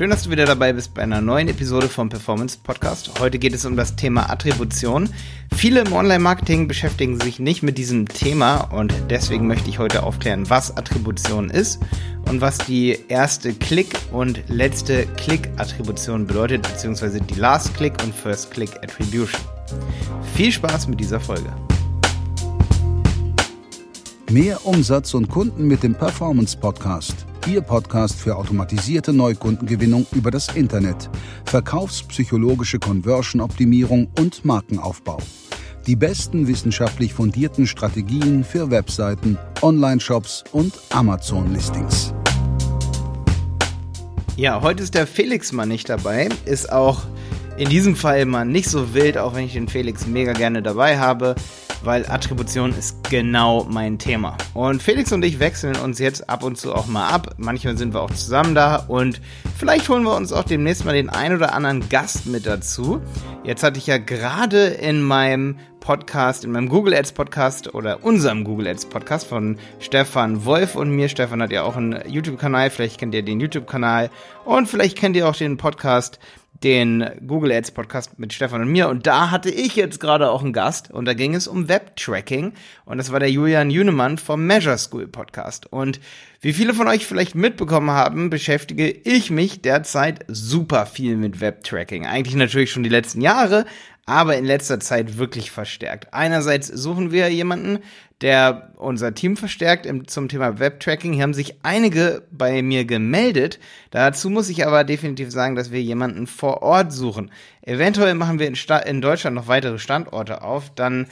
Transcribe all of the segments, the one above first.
Schön, dass du wieder dabei bist bei einer neuen Episode vom Performance Podcast. Heute geht es um das Thema Attribution. Viele im Online-Marketing beschäftigen sich nicht mit diesem Thema und deswegen möchte ich heute aufklären, was Attribution ist und was die erste Click und letzte Click-Attribution bedeutet, beziehungsweise die Last Click und First Click Attribution. Viel Spaß mit dieser Folge. Mehr Umsatz und Kunden mit dem Performance Podcast. Ihr Podcast für automatisierte Neukundengewinnung über das Internet, verkaufspsychologische Conversion-Optimierung und Markenaufbau. Die besten wissenschaftlich fundierten Strategien für Webseiten, Online-Shops und Amazon-Listings. Ja, heute ist der Felix mal nicht dabei, ist auch in diesem Fall mal nicht so wild, auch wenn ich den Felix mega gerne dabei habe weil Attribution ist genau mein Thema. Und Felix und ich wechseln uns jetzt ab und zu auch mal ab. Manchmal sind wir auch zusammen da und vielleicht holen wir uns auch demnächst mal den ein oder anderen Gast mit dazu. Jetzt hatte ich ja gerade in meinem Podcast, in meinem Google Ads Podcast oder unserem Google Ads Podcast von Stefan Wolf und mir. Stefan hat ja auch einen YouTube-Kanal, vielleicht kennt ihr den YouTube-Kanal und vielleicht kennt ihr auch den Podcast den Google Ads Podcast mit Stefan und mir. Und da hatte ich jetzt gerade auch einen Gast und da ging es um Web-Tracking. Und das war der Julian Jünemann vom Measure School Podcast. Und wie viele von euch vielleicht mitbekommen haben, beschäftige ich mich derzeit super viel mit Web-Tracking. Eigentlich natürlich schon die letzten Jahre, aber in letzter Zeit wirklich verstärkt. Einerseits suchen wir jemanden, der unser Team verstärkt im, zum Thema Webtracking. Hier haben sich einige bei mir gemeldet. Dazu muss ich aber definitiv sagen, dass wir jemanden vor Ort suchen. Eventuell machen wir in, Sta in Deutschland noch weitere Standorte auf. Dann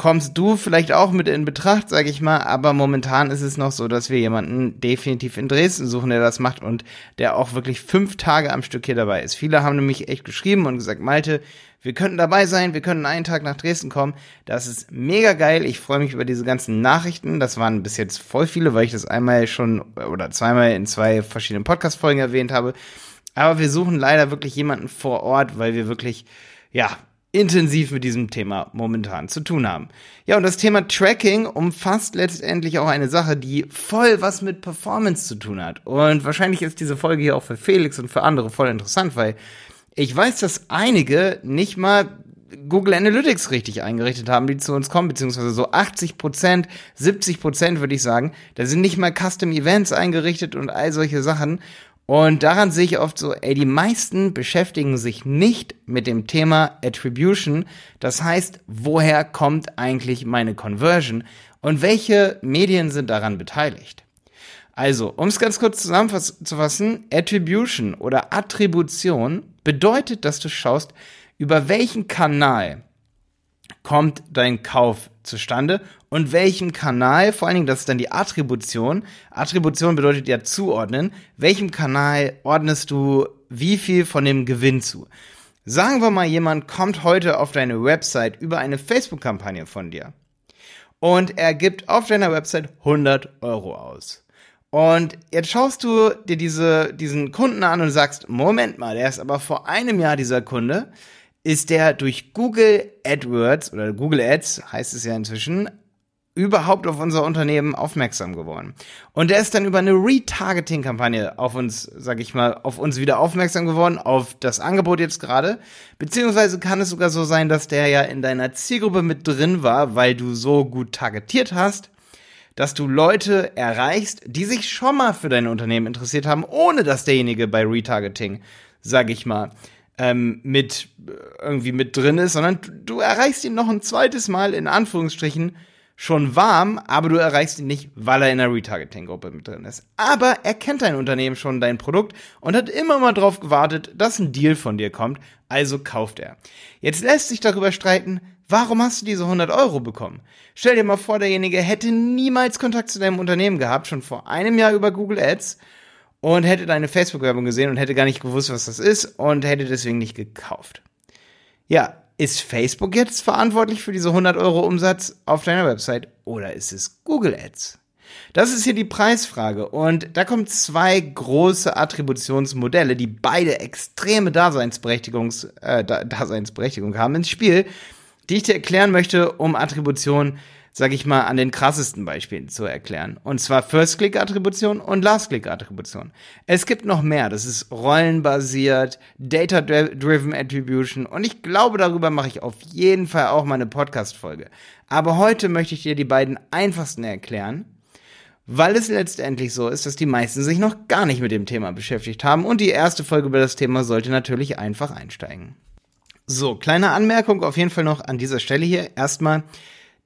kommst du vielleicht auch mit in Betracht, sage ich mal. Aber momentan ist es noch so, dass wir jemanden definitiv in Dresden suchen, der das macht und der auch wirklich fünf Tage am Stück hier dabei ist. Viele haben nämlich echt geschrieben und gesagt, Malte, wir könnten dabei sein, wir können einen Tag nach Dresden kommen. Das ist mega geil. Ich freue mich über diese ganzen Nachrichten. Das waren bis jetzt voll viele, weil ich das einmal schon oder zweimal in zwei verschiedenen Podcast-Folgen erwähnt habe. Aber wir suchen leider wirklich jemanden vor Ort, weil wir wirklich, ja, intensiv mit diesem Thema momentan zu tun haben. Ja, und das Thema Tracking umfasst letztendlich auch eine Sache, die voll was mit Performance zu tun hat. Und wahrscheinlich ist diese Folge hier auch für Felix und für andere voll interessant, weil ich weiß, dass einige nicht mal Google Analytics richtig eingerichtet haben, die zu uns kommen, beziehungsweise so 80 Prozent, 70 Prozent würde ich sagen. Da sind nicht mal Custom Events eingerichtet und all solche Sachen. Und daran sehe ich oft so, ey, die meisten beschäftigen sich nicht mit dem Thema Attribution. Das heißt, woher kommt eigentlich meine Conversion und welche Medien sind daran beteiligt? Also, um es ganz kurz zusammenzufassen, Attribution oder Attribution bedeutet, dass du schaust, über welchen Kanal kommt dein Kauf zustande und welchem Kanal, vor allen Dingen, das ist dann die Attribution. Attribution bedeutet ja zuordnen. Welchem Kanal ordnest du wie viel von dem Gewinn zu? Sagen wir mal, jemand kommt heute auf deine Website über eine Facebook-Kampagne von dir und er gibt auf deiner Website 100 Euro aus. Und jetzt schaust du dir diese, diesen Kunden an und sagst, Moment mal, der ist aber vor einem Jahr dieser Kunde, ist der durch Google AdWords oder Google Ads, heißt es ja inzwischen, überhaupt auf unser Unternehmen aufmerksam geworden. Und der ist dann über eine Retargeting-Kampagne auf uns, sag ich mal, auf uns wieder aufmerksam geworden, auf das Angebot jetzt gerade. Beziehungsweise kann es sogar so sein, dass der ja in deiner Zielgruppe mit drin war, weil du so gut targetiert hast dass du Leute erreichst, die sich schon mal für dein Unternehmen interessiert haben, ohne dass derjenige bei Retargeting, sag ich mal, ähm, mit äh, irgendwie mit drin ist, sondern du, du erreichst ihn noch ein zweites Mal in Anführungsstrichen schon warm, aber du erreichst ihn nicht, weil er in der Retargeting-Gruppe mit drin ist. Aber er kennt dein Unternehmen schon, dein Produkt und hat immer mal drauf gewartet, dass ein Deal von dir kommt, also kauft er. Jetzt lässt sich darüber streiten, Warum hast du diese 100 Euro bekommen? Stell dir mal vor, derjenige hätte niemals Kontakt zu deinem Unternehmen gehabt, schon vor einem Jahr über Google Ads und hätte deine Facebook-Werbung gesehen und hätte gar nicht gewusst, was das ist und hätte deswegen nicht gekauft. Ja, ist Facebook jetzt verantwortlich für diese 100 Euro Umsatz auf deiner Website oder ist es Google Ads? Das ist hier die Preisfrage und da kommen zwei große Attributionsmodelle, die beide extreme Daseinsberechtigungs, äh, Daseinsberechtigung haben ins Spiel, die ich dir erklären möchte, um Attribution sag ich mal, an den krassesten Beispielen zu erklären. Und zwar First-Click-Attribution und Last-Click-Attribution. Es gibt noch mehr. Das ist rollenbasiert, Data-Driven Attribution. Und ich glaube, darüber mache ich auf jeden Fall auch mal eine Podcast-Folge. Aber heute möchte ich dir die beiden einfachsten erklären, weil es letztendlich so ist, dass die meisten sich noch gar nicht mit dem Thema beschäftigt haben. Und die erste Folge über das Thema sollte natürlich einfach einsteigen. So, kleine Anmerkung auf jeden Fall noch an dieser Stelle hier. Erstmal,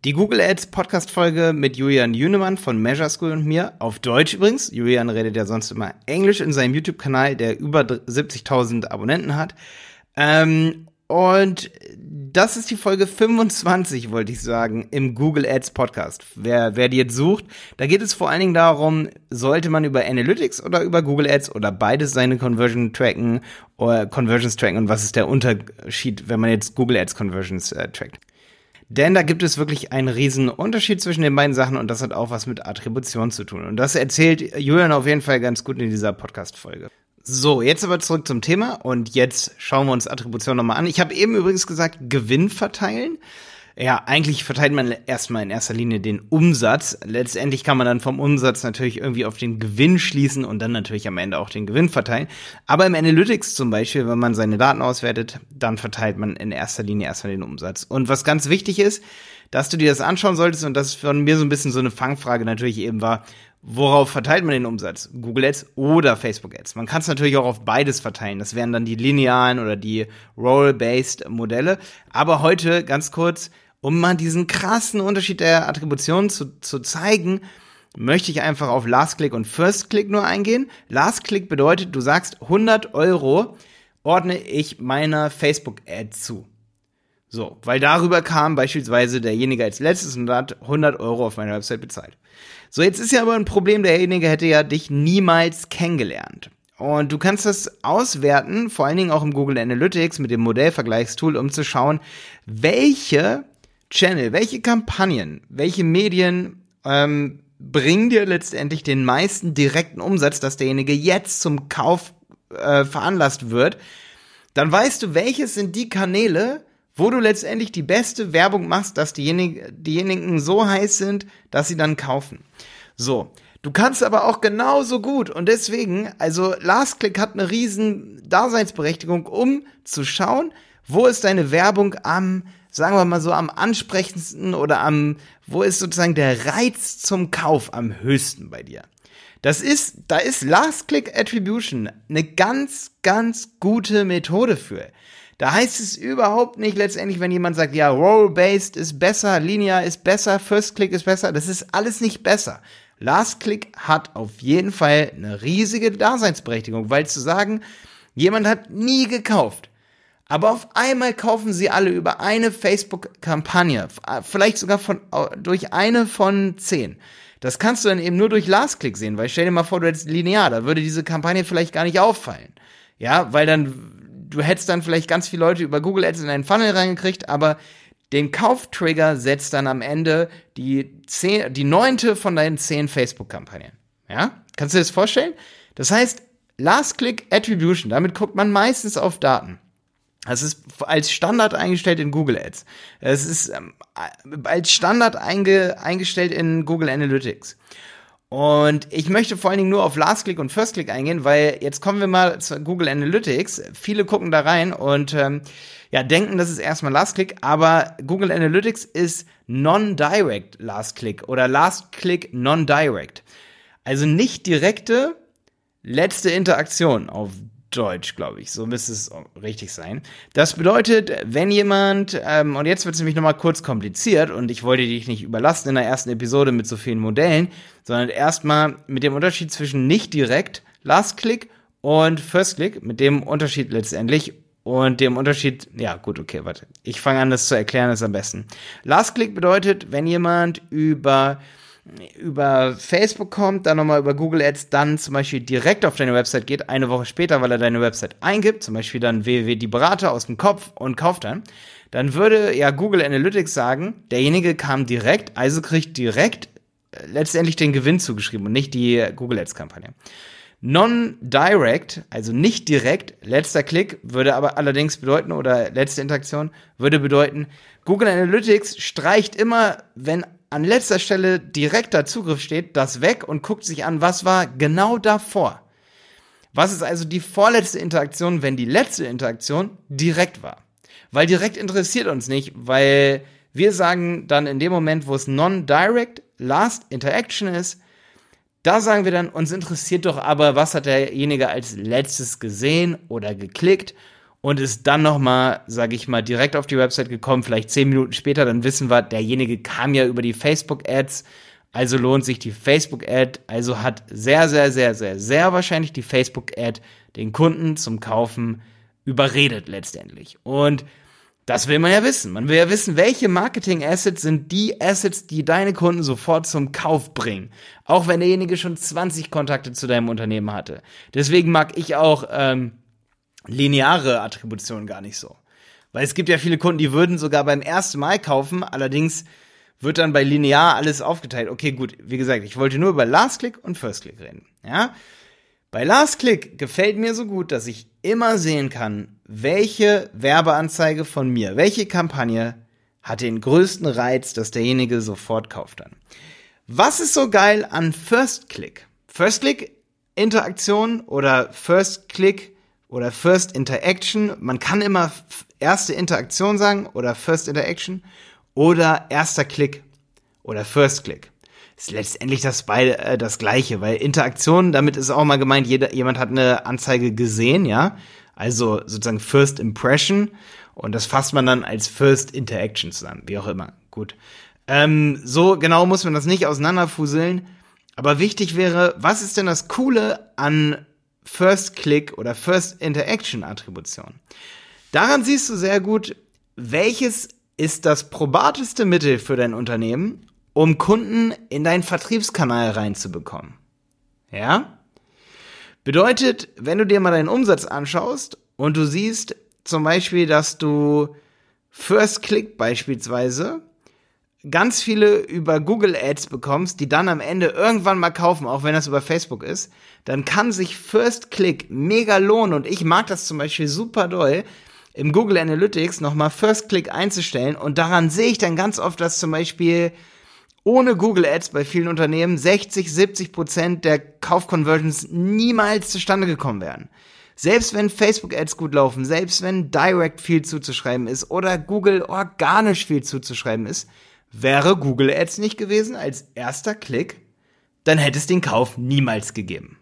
die Google Ads Podcast Folge mit Julian Jünemann von Measure School und mir. Auf Deutsch übrigens. Julian redet ja sonst immer Englisch in seinem YouTube-Kanal, der über 70.000 Abonnenten hat. Ähm, und das ist die Folge 25, wollte ich sagen, im Google Ads Podcast. Wer, wer die jetzt sucht, da geht es vor allen Dingen darum, sollte man über Analytics oder über Google Ads oder beides seine Conversion tracken oder Conversions tracken und was ist der Unterschied, wenn man jetzt Google Ads Conversions äh, trackt. Denn da gibt es wirklich einen riesen Unterschied zwischen den beiden Sachen und das hat auch was mit Attribution zu tun. Und das erzählt Julian auf jeden Fall ganz gut in dieser Podcast-Folge. So, jetzt aber zurück zum Thema und jetzt schauen wir uns Attribution nochmal an. Ich habe eben übrigens gesagt, Gewinn verteilen. Ja, eigentlich verteilt man erstmal in erster Linie den Umsatz. Letztendlich kann man dann vom Umsatz natürlich irgendwie auf den Gewinn schließen und dann natürlich am Ende auch den Gewinn verteilen. Aber im Analytics zum Beispiel, wenn man seine Daten auswertet, dann verteilt man in erster Linie erstmal den Umsatz. Und was ganz wichtig ist, dass du dir das anschauen solltest und das von mir so ein bisschen so eine Fangfrage natürlich eben war, worauf verteilt man den Umsatz? Google Ads oder Facebook Ads? Man kann es natürlich auch auf beides verteilen. Das wären dann die linearen oder die Role-Based Modelle. Aber heute ganz kurz, um mal diesen krassen Unterschied der Attribution zu, zu zeigen, möchte ich einfach auf Last Click und First Click nur eingehen. Last Click bedeutet, du sagst 100 Euro ordne ich meiner Facebook Ad zu. So, weil darüber kam beispielsweise derjenige als letztes und hat 100 Euro auf meiner Website bezahlt. So, jetzt ist ja aber ein Problem, derjenige hätte ja dich niemals kennengelernt. Und du kannst das auswerten, vor allen Dingen auch im Google Analytics mit dem Modellvergleichstool, um zu schauen, welche Channel, welche Kampagnen, welche Medien ähm, bringen dir letztendlich den meisten direkten Umsatz, dass derjenige jetzt zum Kauf äh, veranlasst wird, dann weißt du, welches sind die Kanäle, wo du letztendlich die beste Werbung machst, dass diejenigen, diejenigen so heiß sind, dass sie dann kaufen. So. Du kannst aber auch genauso gut und deswegen, also Last Click hat eine riesen Daseinsberechtigung, um zu schauen, wo ist deine Werbung am sagen wir mal so, am ansprechendsten oder am, wo ist sozusagen der Reiz zum Kauf am höchsten bei dir? Das ist, da ist Last Click Attribution eine ganz, ganz gute Methode für. Da heißt es überhaupt nicht letztendlich, wenn jemand sagt, ja, Role-Based ist besser, Linear ist besser, First Click ist besser, das ist alles nicht besser. Last Click hat auf jeden Fall eine riesige Daseinsberechtigung, weil zu sagen, jemand hat nie gekauft, aber auf einmal kaufen sie alle über eine Facebook-Kampagne, vielleicht sogar von, durch eine von zehn. Das kannst du dann eben nur durch Last-Click sehen, weil stell dir mal vor, du hättest linear, da würde diese Kampagne vielleicht gar nicht auffallen. Ja, weil dann, du hättest dann vielleicht ganz viele Leute über Google Ads in einen Funnel reingekriegt, aber den Kauftrigger setzt dann am Ende die zehn, die neunte von deinen zehn Facebook-Kampagnen. Ja? Kannst du dir das vorstellen? Das heißt, Last-Click Attribution, damit guckt man meistens auf Daten. Es ist als Standard eingestellt in Google Ads. Es ist ähm, als Standard einge, eingestellt in Google Analytics. Und ich möchte vor allen Dingen nur auf Last Click und First Click eingehen, weil jetzt kommen wir mal zu Google Analytics. Viele gucken da rein und ähm, ja, denken, das ist erstmal Last Click, aber Google Analytics ist Non-Direct Last Click oder Last Click Non-Direct. Also nicht direkte letzte Interaktion auf Deutsch, glaube ich. So müsste es richtig sein. Das bedeutet, wenn jemand, ähm, und jetzt wird es nämlich nochmal kurz kompliziert und ich wollte dich nicht überlasten in der ersten Episode mit so vielen Modellen, sondern erstmal mit dem Unterschied zwischen nicht direkt, Last Click und First Click, mit dem Unterschied letztendlich und dem Unterschied, ja gut, okay, warte. Ich fange an, das zu erklären, ist am besten. Last Click bedeutet, wenn jemand über über Facebook kommt, dann nochmal über Google Ads, dann zum Beispiel direkt auf deine Website geht, eine Woche später, weil er deine Website eingibt, zum Beispiel dann www die Berater aus dem Kopf und kauft dann, dann würde ja Google Analytics sagen, derjenige kam direkt, also kriegt direkt äh, letztendlich den Gewinn zugeschrieben und nicht die Google Ads Kampagne. Non-direct, also nicht direkt, letzter Klick würde aber allerdings bedeuten, oder letzte Interaktion würde bedeuten, Google Analytics streicht immer, wenn an letzter Stelle direkter Zugriff steht, das weg und guckt sich an, was war genau davor. Was ist also die vorletzte Interaktion, wenn die letzte Interaktion direkt war? Weil direkt interessiert uns nicht, weil wir sagen dann in dem Moment, wo es non-direct last interaction ist, da sagen wir dann, uns interessiert doch aber, was hat derjenige als letztes gesehen oder geklickt und ist dann nochmal, sage ich mal, direkt auf die Website gekommen, vielleicht zehn Minuten später, dann wissen wir, derjenige kam ja über die Facebook-Ads, also lohnt sich die Facebook-Ad, also hat sehr, sehr, sehr, sehr, sehr wahrscheinlich die Facebook-Ad den Kunden zum Kaufen überredet letztendlich. Und das will man ja wissen. Man will ja wissen, welche Marketing-Assets sind die Assets, die deine Kunden sofort zum Kauf bringen. Auch wenn derjenige schon 20 Kontakte zu deinem Unternehmen hatte. Deswegen mag ich auch ähm, lineare Attribution gar nicht so. Weil es gibt ja viele Kunden, die würden sogar beim ersten Mal kaufen, allerdings wird dann bei linear alles aufgeteilt. Okay, gut, wie gesagt, ich wollte nur über Last Click und First Click reden. Ja? Bei Last Click gefällt mir so gut, dass ich immer sehen kann, welche Werbeanzeige von mir, welche Kampagne hat den größten Reiz, dass derjenige sofort kauft dann. Was ist so geil an First Click? First Click Interaktion oder First Click oder First Interaction. Man kann immer erste Interaktion sagen oder First Interaction oder erster Klick oder First Click. Ist letztendlich das beide äh, das gleiche, weil Interaktion, damit ist auch mal gemeint, jeder, jemand hat eine Anzeige gesehen, ja, also sozusagen First Impression und das fasst man dann als First Interaction zusammen, wie auch immer. Gut. Ähm, so genau muss man das nicht auseinanderfuseln. Aber wichtig wäre, was ist denn das Coole an First Click oder First Interaction Attribution. Daran siehst du sehr gut, welches ist das probateste Mittel für dein Unternehmen, um Kunden in deinen Vertriebskanal reinzubekommen. Ja? Bedeutet, wenn du dir mal deinen Umsatz anschaust und du siehst zum Beispiel, dass du First Click beispielsweise ganz viele über Google Ads bekommst, die dann am Ende irgendwann mal kaufen, auch wenn das über Facebook ist, dann kann sich First Click mega lohnen und ich mag das zum Beispiel super doll, im Google Analytics nochmal First Click einzustellen und daran sehe ich dann ganz oft, dass zum Beispiel ohne Google Ads bei vielen Unternehmen 60, 70 Prozent der Kaufconversions niemals zustande gekommen wären. Selbst wenn Facebook Ads gut laufen, selbst wenn Direct viel zuzuschreiben ist oder Google organisch viel zuzuschreiben ist, Wäre Google Ads nicht gewesen als erster Klick, dann hätte es den Kauf niemals gegeben.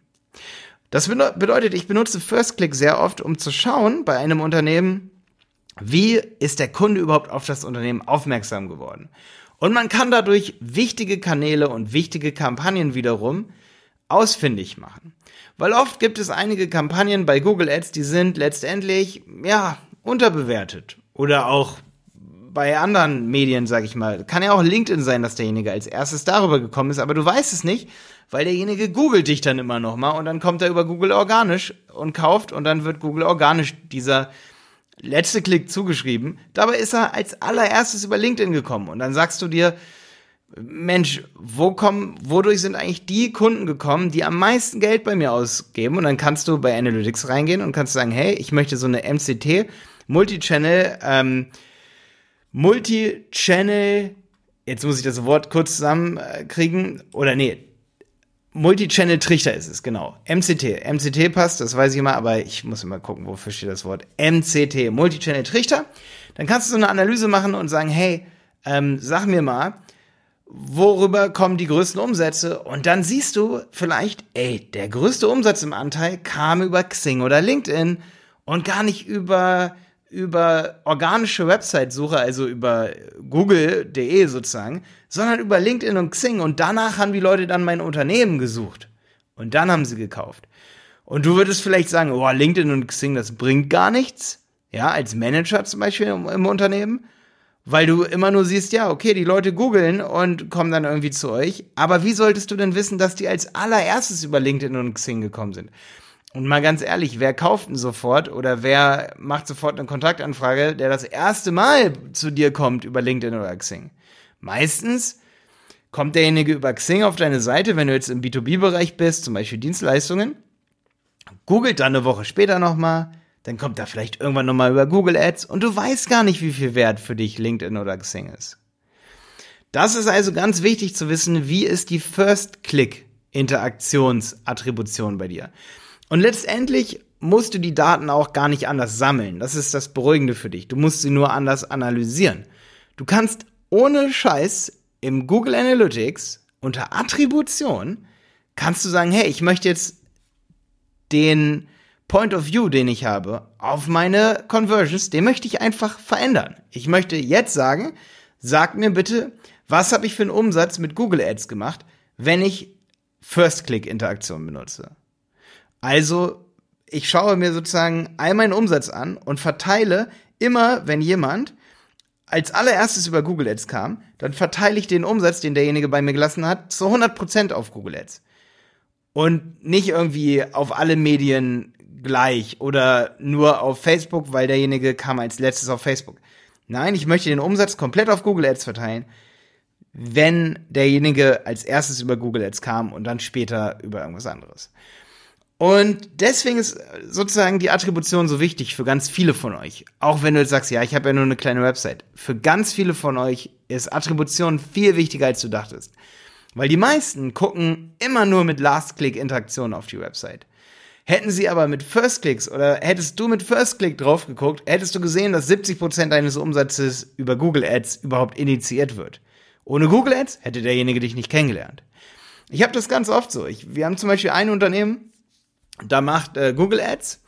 Das bedeutet, ich benutze First Click sehr oft, um zu schauen bei einem Unternehmen, wie ist der Kunde überhaupt auf das Unternehmen aufmerksam geworden. Und man kann dadurch wichtige Kanäle und wichtige Kampagnen wiederum ausfindig machen. Weil oft gibt es einige Kampagnen bei Google Ads, die sind letztendlich, ja, unterbewertet oder auch bei anderen Medien, sag ich mal. Kann ja auch LinkedIn sein, dass derjenige als erstes darüber gekommen ist, aber du weißt es nicht, weil derjenige googelt dich dann immer noch mal und dann kommt er über Google organisch und kauft und dann wird Google organisch dieser letzte Klick zugeschrieben. Dabei ist er als allererstes über LinkedIn gekommen und dann sagst du dir, Mensch, wo kommen, wodurch sind eigentlich die Kunden gekommen, die am meisten Geld bei mir ausgeben? Und dann kannst du bei Analytics reingehen und kannst sagen, hey, ich möchte so eine MCT Multichannel ähm, Multi-Channel, jetzt muss ich das Wort kurz zusammenkriegen, oder nee, Multi-Channel Trichter ist es, genau. MCT. MCT passt, das weiß ich immer, aber ich muss immer gucken, wofür steht das Wort. MCT, Multi-Channel Trichter. Dann kannst du so eine Analyse machen und sagen, hey, ähm, sag mir mal, worüber kommen die größten Umsätze? Und dann siehst du vielleicht, ey, der größte Umsatz im Anteil kam über Xing oder LinkedIn und gar nicht über über organische Website-Suche, also über google.de sozusagen, sondern über LinkedIn und Xing. Und danach haben die Leute dann mein Unternehmen gesucht. Und dann haben sie gekauft. Und du würdest vielleicht sagen, oh, LinkedIn und Xing, das bringt gar nichts. Ja, als Manager zum Beispiel im, im Unternehmen. Weil du immer nur siehst, ja, okay, die Leute googeln und kommen dann irgendwie zu euch. Aber wie solltest du denn wissen, dass die als allererstes über LinkedIn und Xing gekommen sind? Und mal ganz ehrlich, wer kauft denn sofort oder wer macht sofort eine Kontaktanfrage, der das erste Mal zu dir kommt über LinkedIn oder Xing? Meistens kommt derjenige über Xing auf deine Seite, wenn du jetzt im B2B-Bereich bist, zum Beispiel Dienstleistungen, googelt dann eine Woche später nochmal, dann kommt er vielleicht irgendwann nochmal über Google Ads und du weißt gar nicht, wie viel wert für dich LinkedIn oder Xing ist. Das ist also ganz wichtig zu wissen, wie ist die First-Click-Interaktionsattribution bei dir. Und letztendlich musst du die Daten auch gar nicht anders sammeln. Das ist das Beruhigende für dich. Du musst sie nur anders analysieren. Du kannst ohne Scheiß im Google Analytics unter Attribution kannst du sagen, hey, ich möchte jetzt den Point of View, den ich habe, auf meine Conversions, den möchte ich einfach verändern. Ich möchte jetzt sagen, sag mir bitte, was habe ich für einen Umsatz mit Google Ads gemacht, wenn ich First-Click-Interaktion benutze. Also, ich schaue mir sozusagen all meinen Umsatz an und verteile immer, wenn jemand als allererstes über Google Ads kam, dann verteile ich den Umsatz, den derjenige bei mir gelassen hat, zu 100% auf Google Ads. Und nicht irgendwie auf alle Medien gleich oder nur auf Facebook, weil derjenige kam als letztes auf Facebook. Nein, ich möchte den Umsatz komplett auf Google Ads verteilen, wenn derjenige als erstes über Google Ads kam und dann später über irgendwas anderes. Und deswegen ist sozusagen die Attribution so wichtig für ganz viele von euch. Auch wenn du jetzt sagst, ja, ich habe ja nur eine kleine Website. Für ganz viele von euch ist Attribution viel wichtiger, als du dachtest. Weil die meisten gucken immer nur mit Last-Click-Interaktion auf die Website. Hätten sie aber mit First Clicks oder hättest du mit First Click drauf geguckt, hättest du gesehen, dass 70% deines Umsatzes über Google Ads überhaupt initiiert wird. Ohne Google Ads hätte derjenige dich nicht kennengelernt. Ich habe das ganz oft so. Ich, wir haben zum Beispiel ein Unternehmen, da macht äh, Google Ads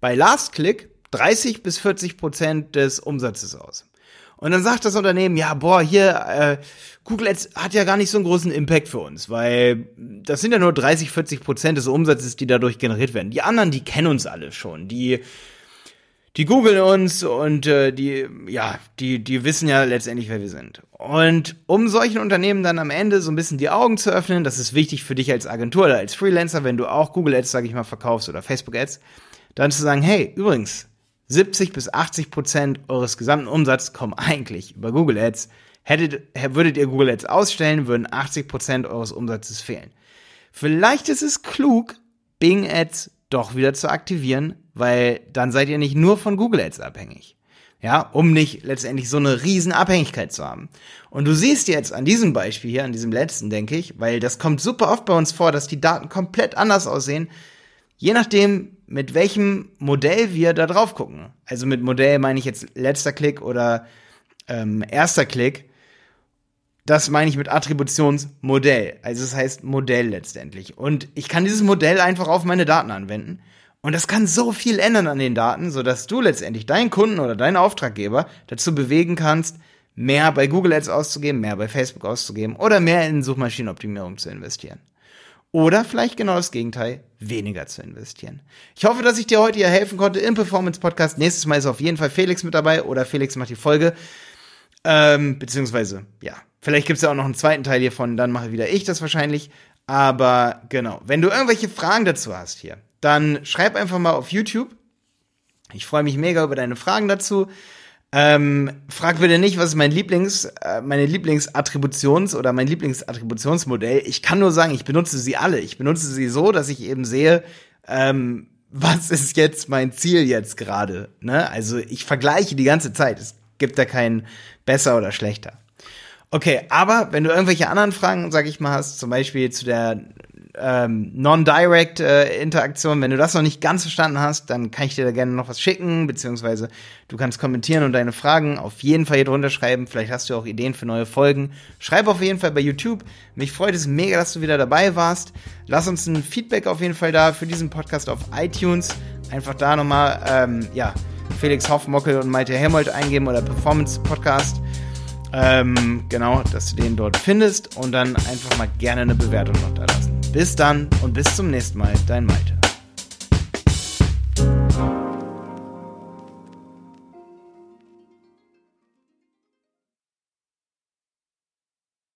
bei Last Click 30 bis 40 Prozent des Umsatzes aus. Und dann sagt das Unternehmen, ja, boah, hier, äh, Google Ads hat ja gar nicht so einen großen Impact für uns, weil das sind ja nur 30, 40 Prozent des Umsatzes, die dadurch generiert werden. Die anderen, die kennen uns alle schon. Die, die googeln uns und äh, die, ja, die, die wissen ja letztendlich, wer wir sind. Und um solchen Unternehmen dann am Ende so ein bisschen die Augen zu öffnen, das ist wichtig für dich als Agentur oder als Freelancer, wenn du auch Google Ads, sag ich mal, verkaufst oder Facebook Ads, dann zu sagen, hey, übrigens, 70 bis 80 Prozent eures gesamten Umsatzes kommen eigentlich über Google Ads. Hättet, würdet ihr Google Ads ausstellen, würden 80 Prozent eures Umsatzes fehlen. Vielleicht ist es klug, Bing Ads doch wieder zu aktivieren, weil dann seid ihr nicht nur von Google Ads abhängig. Ja, um nicht letztendlich so eine riesen Abhängigkeit zu haben. Und du siehst jetzt an diesem Beispiel hier, an diesem letzten, denke ich, weil das kommt super oft bei uns vor, dass die Daten komplett anders aussehen, je nachdem, mit welchem Modell wir da drauf gucken. Also mit Modell meine ich jetzt letzter Klick oder ähm, erster Klick. Das meine ich mit Attributionsmodell. Also es das heißt Modell letztendlich. Und ich kann dieses Modell einfach auf meine Daten anwenden. Und das kann so viel ändern an den Daten, sodass du letztendlich deinen Kunden oder deinen Auftraggeber dazu bewegen kannst, mehr bei Google Ads auszugeben, mehr bei Facebook auszugeben oder mehr in Suchmaschinenoptimierung zu investieren. Oder vielleicht genau das Gegenteil, weniger zu investieren. Ich hoffe, dass ich dir heute hier helfen konnte im Performance Podcast. Nächstes Mal ist auf jeden Fall Felix mit dabei oder Felix macht die Folge. Ähm, beziehungsweise, ja, vielleicht gibt es ja auch noch einen zweiten Teil hiervon, dann mache wieder ich das wahrscheinlich. Aber genau, wenn du irgendwelche Fragen dazu hast hier, dann schreib einfach mal auf YouTube. Ich freue mich mega über deine Fragen dazu. Ähm, frag bitte nicht, was ist mein Lieblings, äh, meine Lieblingsattributions- oder mein Lieblingsattributionsmodell. Ich kann nur sagen, ich benutze sie alle. Ich benutze sie so, dass ich eben sehe, ähm, was ist jetzt mein Ziel jetzt gerade. Ne? Also ich vergleiche die ganze Zeit. Es gibt da keinen besser oder schlechter. Okay, aber wenn du irgendwelche anderen Fragen, sag ich mal, hast, zum Beispiel zu der ähm, Non-Direct äh. Wenn du das noch nicht ganz verstanden hast, dann kann ich dir da gerne noch was schicken, beziehungsweise du kannst kommentieren und deine Fragen auf jeden Fall hier drunter schreiben. Vielleicht hast du auch Ideen für neue Folgen. Schreib auf jeden Fall bei YouTube. Mich freut es mega, dass du wieder dabei warst. Lass uns ein Feedback auf jeden Fall da für diesen Podcast auf iTunes. Einfach da nochmal, ähm, ja, Felix Hoffmockel und Malte Helmold eingeben oder Performance Podcast. Ähm, genau, dass du den dort findest und dann einfach mal gerne eine Bewertung noch da lassen. Bis dann und bis zum nächsten Mal, dein Malte.